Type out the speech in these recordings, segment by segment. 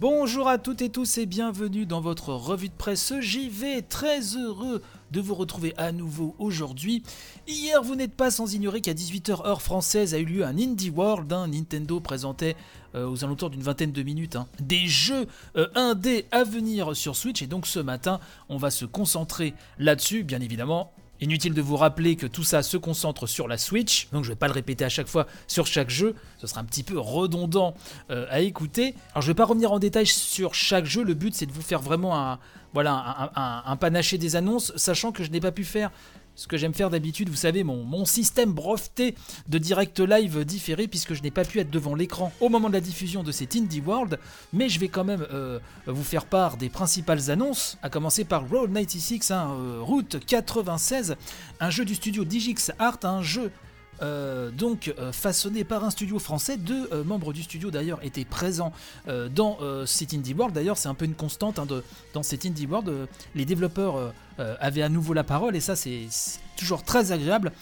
Bonjour à toutes et tous et bienvenue dans votre revue de presse JV. Très heureux de vous retrouver à nouveau aujourd'hui. Hier, vous n'êtes pas sans ignorer qu'à 18h heure française a eu lieu un Indie World. un Nintendo présentait euh, aux alentours d'une vingtaine de minutes hein, des jeux euh, indés à venir sur Switch. Et donc ce matin, on va se concentrer là-dessus, bien évidemment. Inutile de vous rappeler que tout ça se concentre sur la Switch, donc je vais pas le répéter à chaque fois sur chaque jeu, ce sera un petit peu redondant euh, à écouter. Alors je vais pas revenir en détail sur chaque jeu, le but c'est de vous faire vraiment un, voilà, un panaché des annonces, sachant que je n'ai pas pu faire ce que j'aime faire d'habitude, vous savez, mon, système breveté de direct live différé, puisque je n'ai pas pu être devant l'écran au moment de la diffusion de cet Indie World, mais je vais quand même euh, vous faire part des principales annonces, à commencer par Road 96, hein, euh, Route 96, un jeu du studio Digix Art, un jeu euh, donc façonné par un studio français. Deux membres du studio d'ailleurs étaient présents dans cet Indie World. D'ailleurs, c'est un peu une constante hein, dans cet Indie World. les développeurs euh, avait à nouveau la parole et ça c'est toujours très agréable.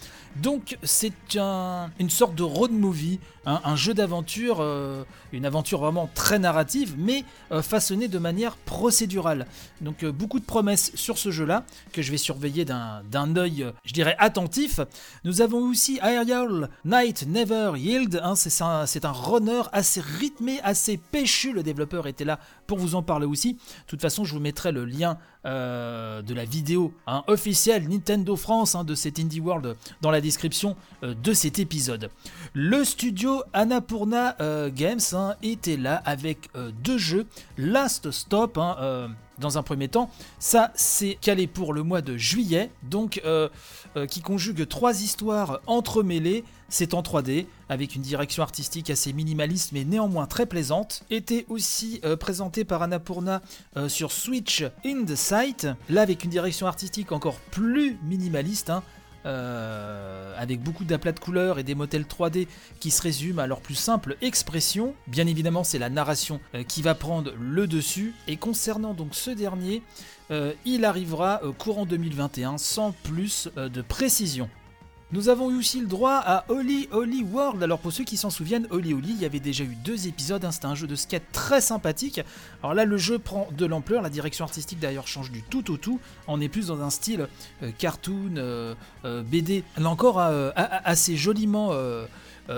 Donc c'est une sorte de road movie, hein, un jeu d'aventure, euh, une aventure vraiment très narrative, mais euh, façonnée de manière procédurale. Donc beaucoup de promesses sur ce jeu-là, que je vais surveiller d'un œil, je dirais, attentif. Nous avons aussi Aerial Night Never Yield, hein, c'est un, un, runner assez rythmé, assez péchu, le développeur était là pour vous en parler aussi. De toute façon, je vous mettrai le lien de la vidéo hein, officielle Nintendo France de cet Indie World dans la description euh, de cet épisode. Le studio Annapurna euh, Games hein, était là avec euh, deux jeux. Last Stop, hein, dans un premier temps, ça c'est calé pour le mois de juillet, donc qui conjugue trois histoires entremêlées. C'est en 3D, avec une direction artistique assez minimaliste mais néanmoins très plaisante. Était aussi présenté par Annapurna sur Switch in the Sight, là avec une direction artistique encore plus minimaliste, euh, avec beaucoup d'aplats de couleurs et des modèles 3D qui se résument à leur plus simple expression. Bien évidemment, c'est la narration euh, qui va prendre le dessus. Et concernant donc ce dernier, euh, il arrivera courant 2021 sans plus de précision. Nous avons eu aussi le droit à Holy Holy World. Alors pour ceux qui s'en souviennent, Holy Holy, il y avait déjà eu deux épisodes. Hein. C'était un jeu de skate très sympathique. Alors là, le jeu prend de l'ampleur. La direction artistique d'ailleurs change du tout au tout. On est plus dans un style euh, cartoon, euh, euh, BD. Là encore, assez joliment.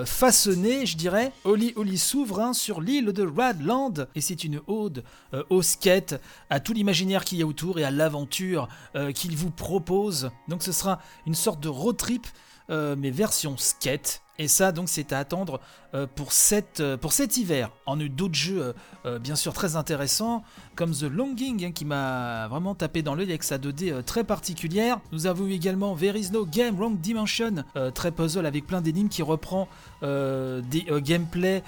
Façonné, je dirais. Holy Holy s'ouvre hein, sur l'île de Radland et c'est une ode au skate, à tout l'imaginaire qu'il y a autour et à l'aventure qu'il vous propose. Donc ce sera une sorte de road trip euh, mais version skate. Et ça, donc, c'est à attendre euh, euh, pour cet hiver. On a eu d'autres jeux, bien sûr, très intéressants, comme The Longing, hein, qui m'a vraiment tapé dans l'œil avec sa 2D très particulière. Nous avons eu également There is no game, wrong dimension, très puzzle avec plein d'énigmes qui reprend des gameplays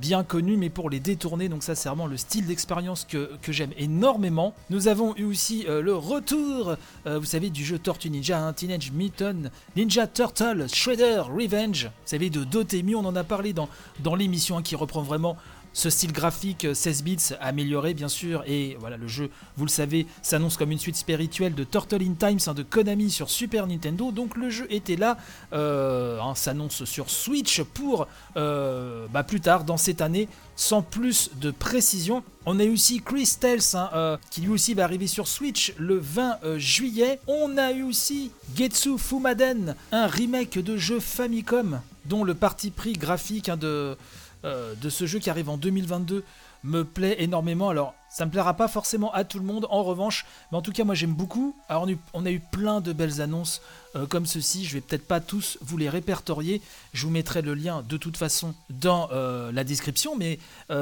bien connus, mais pour les détourner. Donc, ça, c'est vraiment le style d'expérience que, que j'aime énormément. Nous avons eu aussi le retour, vous savez, du jeu Tortue Ninja, Teenage Mutant Ninja Turtle Shredder Revenge. Vous savez, de Dotemu, on en a parlé dans, dans l'émission hein, qui reprend vraiment ce style graphique 16 euh, bits amélioré bien sûr et voilà le jeu vous le savez s'annonce comme une suite spirituelle de Turtle in Times hein, de Konami sur Super Nintendo donc le jeu était là euh, hein, s'annonce sur Switch pour euh, bah, plus tard dans cette année sans plus de précision on a eu aussi Chris Tales hein, qui lui aussi va arriver sur Switch le 20 juillet on a eu aussi Getsu Fumaden un remake de jeu Famicom dont le parti pris graphique de euh, de ce jeu qui arrive en 2022 me plaît énormément. Alors, ça me plaira pas forcément à tout le monde, en revanche, mais en tout cas, moi j'aime beaucoup. Alors, on a eu plein de belles annonces euh, comme ceci. Je vais peut-être pas tous vous les répertorier. Je vous mettrai le lien de toute façon dans euh, la description, mais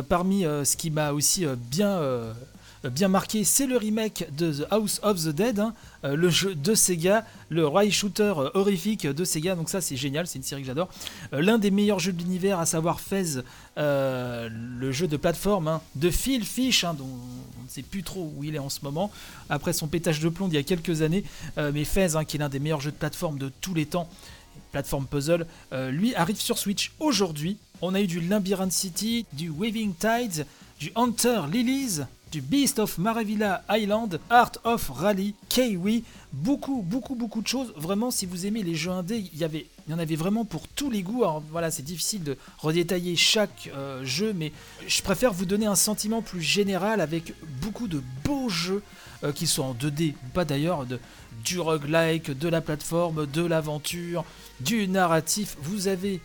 parmi ce qui m'a aussi bien bien marqué, c'est le remake de The House of the Dead, hein, euh, le jeu de Sega, le rail shooter euh, horrifique de Sega. Donc ça c'est génial, c'est une série que j'adore. Euh, l'un des meilleurs jeux de l'univers, à savoir Fez, le jeu de plateforme hein, de Phil Fish, hein, dont on ne sait plus trop où il est en ce moment, après son pétage de plomb il y a quelques années. mais Fez, qui est l'un des meilleurs jeux de plateforme de tous les temps, plateforme puzzle, lui arrive sur Switch aujourd'hui. On a eu du Labyrinth City, du Waving Tides, du Hunter Lilies, Beast of Maravilla Island, Art of Rally, Kiwi, beaucoup, beaucoup, beaucoup de choses. Vraiment, si vous aimez les jeux indés, il y, il y en avait vraiment pour tous les goûts. Alors voilà, c'est difficile de redétailler chaque euh, jeu, mais je préfère vous donner un sentiment plus général avec beaucoup de beaux jeux euh, qui sont en 2D, pas d'ailleurs, de, du roguelike, de la plateforme, de l'aventure, du narratif. Vous avez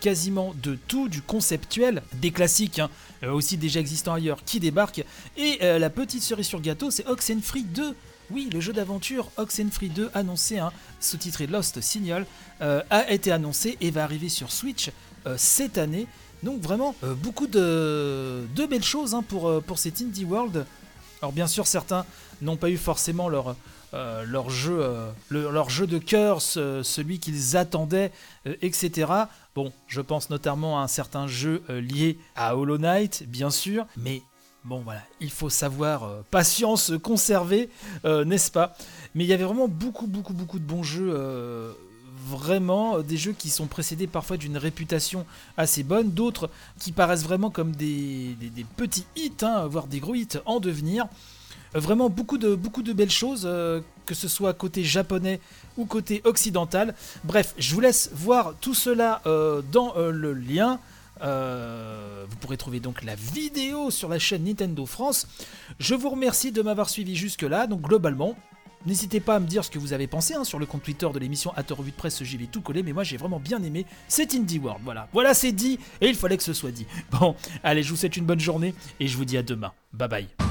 quasiment de tout, du conceptuel, des classiques, hein, euh, aussi déjà existants ailleurs, qui débarquent. Et la petite cerise sur gâteau, c'est Oxenfree 2 oui, le jeu d'aventure Oxenfree 2 annoncé, hein, sous-titré Lost Signal, euh, a été annoncé et va arriver sur Switch euh, cette année. Donc vraiment euh, beaucoup de, belles choses hein, pour, pour cet Indie World. Alors bien sûr certains n'ont pas eu forcément leur, leur, jeu, leur jeu de cœur, celui qu'ils attendaient, etc. Bon, je pense notamment à un certain jeu lié à Hollow Knight, bien sûr, mais Bon voilà, il faut savoir euh, patience conserver, euh, n'est-ce pas? Mais il y avait vraiment beaucoup, beaucoup, beaucoup de bons jeux. Euh, vraiment des jeux qui sont précédés parfois d'une réputation assez bonne, d'autres qui paraissent vraiment comme des, petits hits, hein, voire des gros hits en devenir. Vraiment beaucoup de, beaucoup de belles choses, que ce soit côté japonais ou côté occidental. Bref, je vous laisse voir tout cela dans le lien. Euh, vous pourrez trouver donc la vidéo sur la chaîne Nintendo France. Je vous remercie de m'avoir suivi jusque-là. Donc globalement, N'hésitez pas à me dire ce que vous avez pensé hein, sur le compte Twitter de l'émission à Revue de Presse, j'y vais tout coller, mais moi j'ai vraiment bien aimé cet Indie World. Voilà, voilà c'est dit, et il fallait que ce soit dit. Bon, allez, je vous souhaite une bonne journée, et je vous dis à demain. Bye bye.